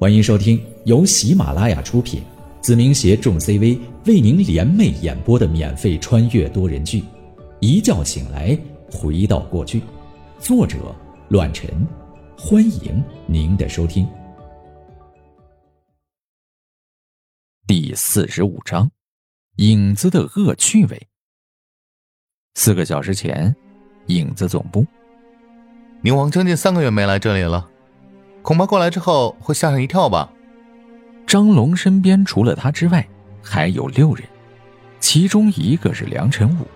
欢迎收听由喜马拉雅出品，子明携众 CV 为您联袂演播的免费穿越多人剧《一觉醒来回到过去》，作者：乱臣。欢迎您的收听。第四十五章：影子的恶趣味。四个小时前，影子总部，宁王将近三个月没来这里了。恐怕过来之后会吓上一跳吧。张龙身边除了他之外，还有六人，其中一个是梁晨武，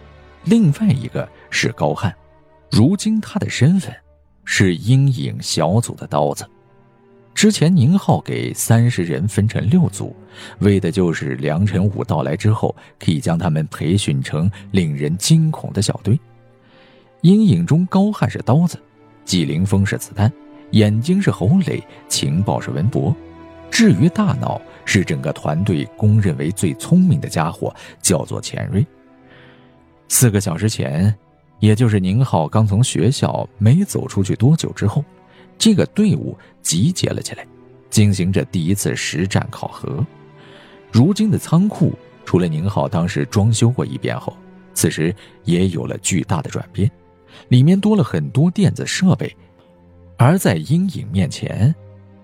另外一个是高汉。如今他的身份是阴影小组的刀子。之前宁浩给三十人分成六组，为的就是梁晨武到来之后，可以将他们培训成令人惊恐的小队。阴影中，高汉是刀子，纪凌风是子弹。眼睛是侯磊，情报是文博，至于大脑是整个团队公认为最聪明的家伙，叫做钱瑞。四个小时前，也就是宁浩刚从学校没走出去多久之后，这个队伍集结了起来，进行着第一次实战考核。如今的仓库，除了宁浩当时装修过一遍后，此时也有了巨大的转变，里面多了很多电子设备。而在阴影面前，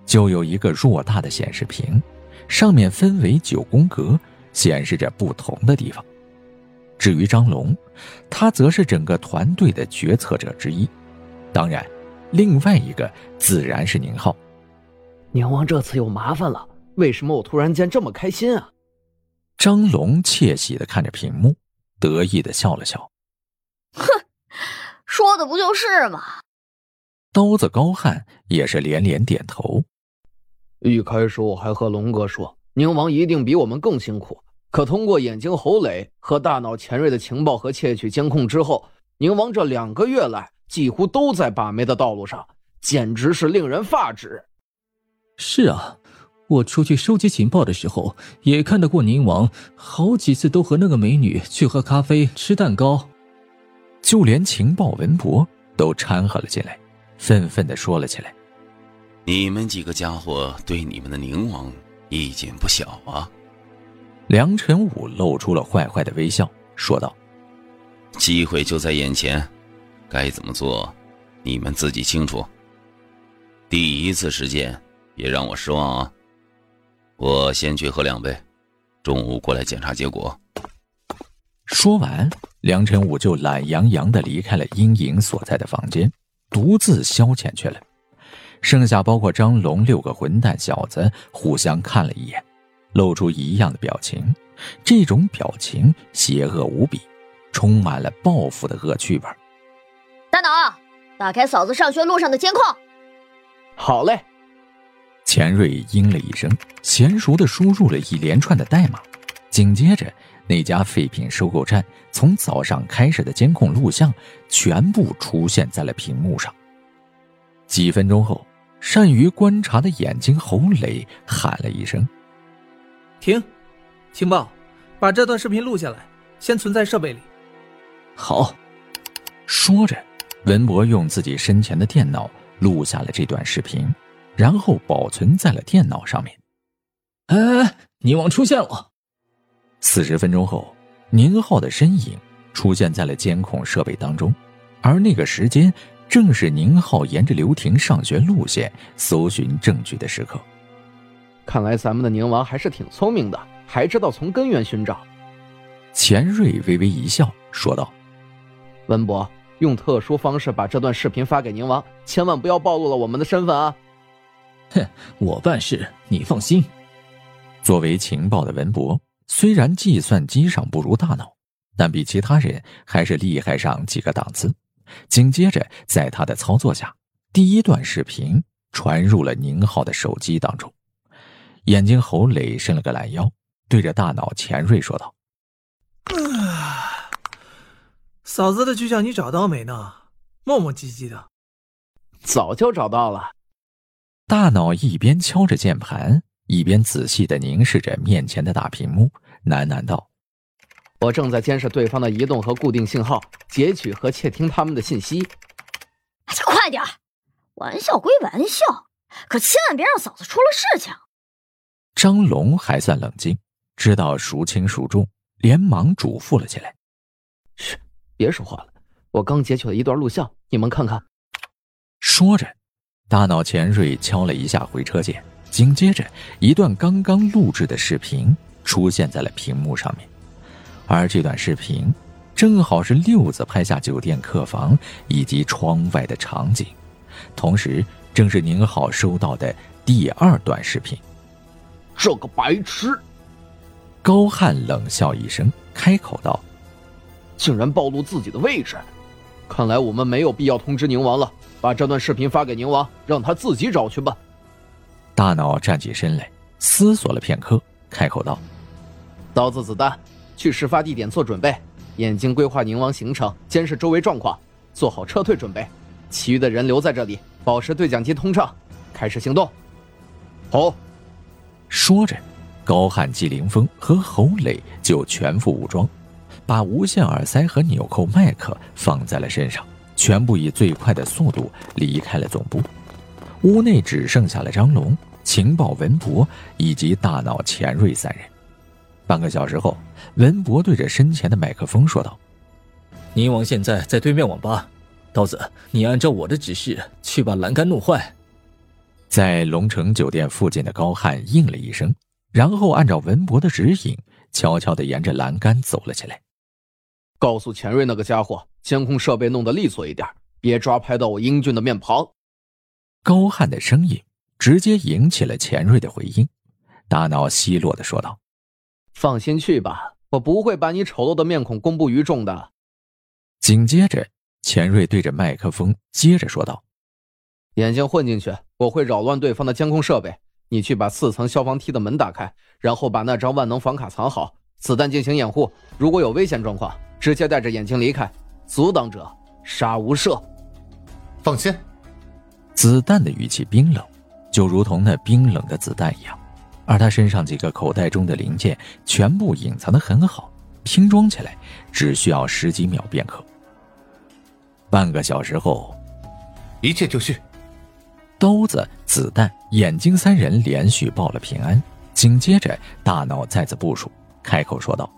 就有一个偌大的显示屏，上面分为九宫格，显示着不同的地方。至于张龙，他则是整个团队的决策者之一。当然，另外一个自然是宁浩。宁王这次有麻烦了，为什么我突然间这么开心啊？张龙窃喜的看着屏幕，得意的笑了笑。哼，说的不就是吗？刀子高汉也是连连点头。一开始我还和龙哥说，宁王一定比我们更辛苦。可通过眼睛侯磊和大脑钱瑞的情报和窃取监控之后，宁王这两个月来几乎都在把妹的道路上，简直是令人发指。是啊，我出去收集情报的时候，也看到过宁王好几次都和那个美女去喝咖啡、吃蛋糕，就连情报文博都掺和了进来。愤愤的说了起来：“你们几个家伙对你们的宁王意见不小啊！”梁晨武露出了坏坏的微笑，说道：“机会就在眼前，该怎么做，你们自己清楚。第一次实践，别让我失望啊！我先去喝两杯，中午过来检查结果。”说完，梁晨武就懒洋洋的离开了阴影所在的房间。独自消遣去了，剩下包括张龙六个混蛋小子互相看了一眼，露出一样的表情。这种表情邪恶无比，充满了报复的恶趣味。大脑，打开嫂子上学路上的监控。好嘞。钱瑞应了一声，娴熟的输入了一连串的代码，紧接着。那家废品收购站从早上开始的监控录像全部出现在了屏幕上。几分钟后，善于观察的眼睛侯磊喊了一声：“停！情报，把这段视频录下来，先存在设备里。”好。说着，文博用自己身前的电脑录下了这段视频，然后保存在了电脑上面。哎，宁王出现了。四十分钟后，宁浩的身影出现在了监控设备当中，而那个时间正是宁浩沿着刘婷上学路线搜寻证据的时刻。看来咱们的宁王还是挺聪明的，还知道从根源寻找。钱瑞微微一笑，说道：“文博，用特殊方式把这段视频发给宁王，千万不要暴露了我们的身份啊！”哼，我办事，你放心。作为情报的文博。虽然计算机上不如大脑，但比其他人还是厉害上几个档次。紧接着，在他的操作下，第一段视频传入了宁浩的手机当中。眼睛侯磊伸了个懒腰，对着大脑钱瑞说道：“嫂子的去向你找到没呢？磨磨唧唧的。”早就找到了。大脑一边敲着键盘。一边仔细的凝视着面前的大屏幕，喃喃道：“我正在监视对方的移动和固定信号，截取和窃听他们的信息。”快点玩笑归玩笑，可千万别让嫂子出了事情。张龙还算冷静，知道孰轻孰重，连忙嘱咐了起来：“嘘，别说话了，我刚截取了一段录像，你们看看。”说着，大脑前瑞敲了一下回车键，紧接着一段刚刚录制的视频出现在了屏幕上面，而这段视频正好是六子拍下酒店客房以及窗外的场景，同时正是宁浩收到的第二段视频。这个白痴！高汉冷笑一声，开口道：“竟然暴露自己的位置，看来我们没有必要通知宁王了。把这段视频发给宁王，让他自己找去吧。”大脑站起身来，思索了片刻，开口道：“刀子、子弹，去事发地点做准备。眼睛规划宁王行程，监视周围状况，做好撤退准备。其余的人留在这里，保持对讲机通畅，开始行动。”好。说着，高汉、季凌峰和侯磊就全副武装，把无线耳塞和纽扣麦克放在了身上，全部以最快的速度离开了总部。屋内只剩下了张龙、情报文博以及大脑钱瑞三人。半个小时后，文博对着身前的麦克风说道：“宁王现在在对面网吧，刀子，你按照我的指示去把栏杆弄坏。”在龙城酒店附近的高汉应了一声，然后按照文博的指引，悄悄地沿着栏杆走了起来。告诉钱瑞那个家伙，监控设备弄得利索一点，别抓拍到我英俊的面庞。高汉的声音直接引起了钱瑞的回应，大脑奚落的说道：“放心去吧，我不会把你丑陋的面孔公布于众的。”紧接着，钱瑞对着麦克风接着说道。眼睛混进去，我会扰乱对方的监控设备。你去把四层消防梯的门打开，然后把那张万能房卡藏好，子弹进行掩护。如果有危险状况，直接带着眼睛离开。阻挡者，杀无赦。放心。子弹的语气冰冷，就如同那冰冷的子弹一样。而他身上几个口袋中的零件全部隐藏的很好，拼装起来只需要十几秒便可。半个小时后，一切就绪。刀子、子弹、眼睛三人连续报了平安，紧接着大脑再次部署，开口说道：“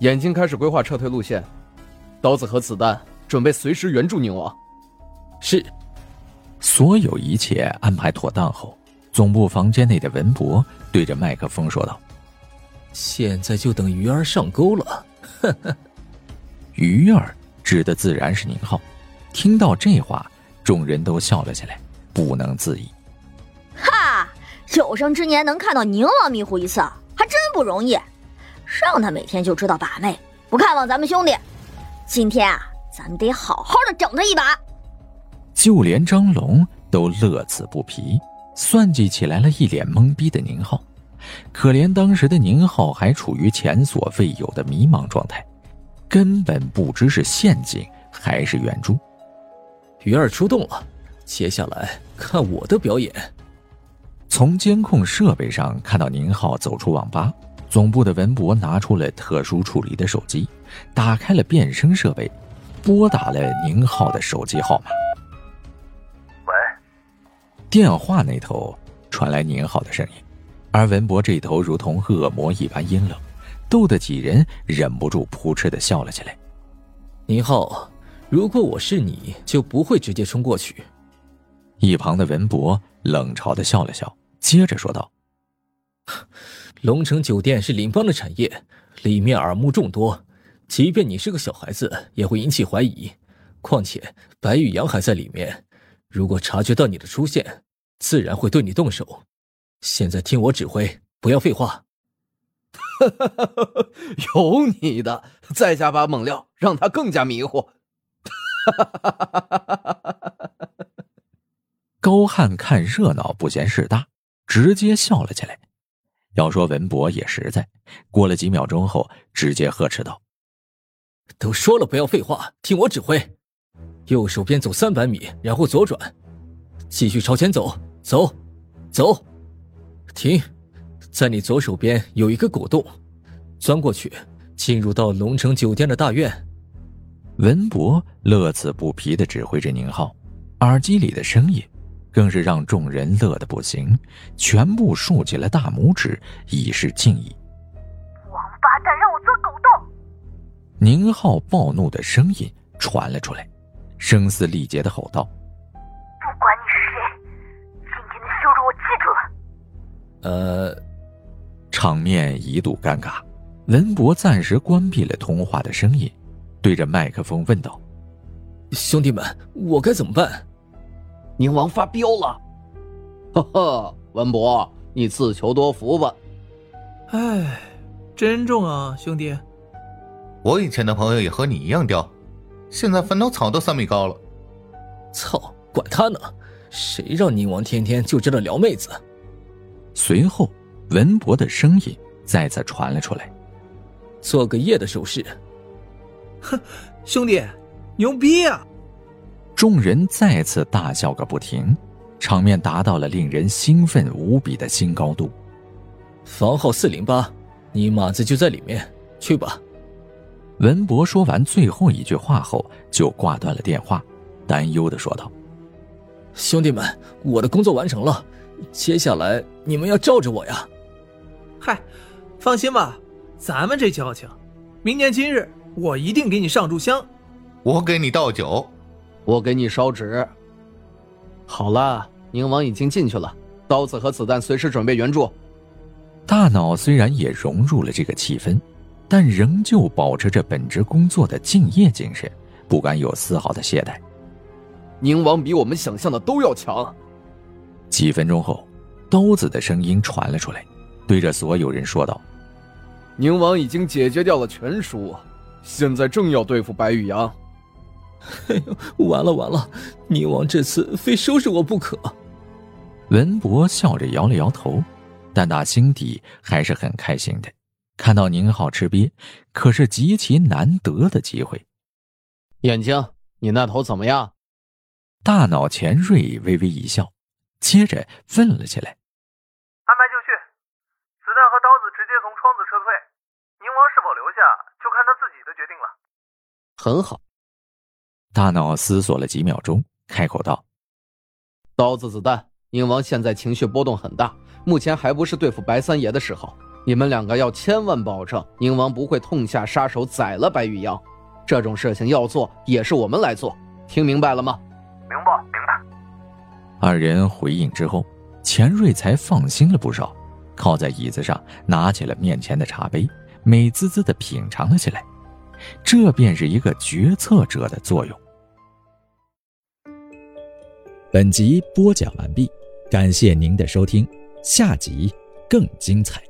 眼睛开始规划撤退路线，刀子和子弹准备随时援助宁王。”是。所有一切安排妥当后，总部房间内的文博对着麦克风说道：“现在就等鱼儿上钩了。”呵呵。鱼儿指的自然是宁浩。听到这话，众人都笑了起来。不能自已。哈，有生之年能看到宁王迷糊一次，还真不容易。让他每天就知道把妹，不看望咱们兄弟。今天啊，咱们得好好的整他一把。就连张龙都乐此不疲，算计起来了一脸懵逼的宁浩。可怜当时的宁浩还处于前所未有的迷茫状态，根本不知是陷阱还是圆珠。鱼儿出动了。接下来看我的表演。从监控设备上看到宁浩走出网吧，总部的文博拿出了特殊处理的手机，打开了变声设备，拨打了宁浩的手机号码。喂，电话那头传来宁浩的声音，而文博这头如同恶魔一般阴冷，逗得几人忍不住扑哧的笑了起来。宁浩，如果我是你，就不会直接冲过去。一旁的文博冷嘲的笑了笑，接着说道：“龙城酒店是林邦的产业，里面耳目众多，即便你是个小孩子，也会引起怀疑。况且白宇阳还在里面，如果察觉到你的出现，自然会对你动手。现在听我指挥，不要废话。”有你的！再加把猛料，让他更加迷糊。高汉看热闹不嫌事大，直接笑了起来。要说文博也实在，过了几秒钟后，直接呵斥道：“都说了不要废话，听我指挥。右手边走三百米，然后左转，继续朝前走，走，走，停。在你左手边有一个果洞，钻过去，进入到龙城酒店的大院。”文博乐此不疲的指挥着宁浩，耳机里的声音。更是让众人乐得不行，全部竖起了大拇指，以示敬意。王八蛋，让我钻狗洞！宁浩暴怒的声音传了出来，声嘶力竭的吼道：“不管你是谁，今天的羞辱我记住了。”呃，场面一度尴尬，文博暂时关闭了通话的声音，对着麦克风问道：“兄弟们，我该怎么办？”宁王发飙了，呵呵，文博，你自求多福吧。哎，珍重啊，兄弟。我以前的朋友也和你一样刁，现在坟头草都三米高了。操，管他呢，谁让宁王天天就知道撩妹子？随后，文博的声音再次传了出来：“做个夜的手势。”哼，兄弟，牛逼啊！众人再次大笑个不停，场面达到了令人兴奋无比的新高度。房号四零八，你马子就在里面，去吧。文博说完最后一句话后，就挂断了电话，担忧的说道：“兄弟们，我的工作完成了，接下来你们要罩着我呀。”嗨，放心吧，咱们这交情，明年今日我一定给你上炷香，我给你倒酒。我给你烧纸。好了，宁王已经进去了，刀子和子弹随时准备援助。大脑虽然也融入了这个气氛，但仍旧保持着本职工作的敬业精神，不敢有丝毫的懈怠。宁王比我们想象的都要强。几分钟后，刀子的声音传了出来，对着所有人说道：“宁王已经解决掉了全叔，现在正要对付白玉阳。”哎呦，完了完了！宁王这次非收拾我不可。文博笑着摇了摇头，但打心底还是很开心的。看到宁浩吃瘪，可是极其难得的机会。眼睛，你那头怎么样？大脑钱瑞微微一笑，接着问了起来：“安排就绪，子弹和刀子直接从窗子撤退。宁王是否留下，就看他自己的决定了。”很好。大脑思索了几秒钟，开口道：“刀子、子弹，宁王现在情绪波动很大，目前还不是对付白三爷的时候。你们两个要千万保证，宁王不会痛下杀手宰了白玉阳。这种事情要做，也是我们来做。听明白了吗？”“明白，明白。”二人回应之后，钱瑞才放心了不少，靠在椅子上，拿起了面前的茶杯，美滋滋的品尝了起来。这便是一个决策者的作用。本集播讲完毕，感谢您的收听，下集更精彩。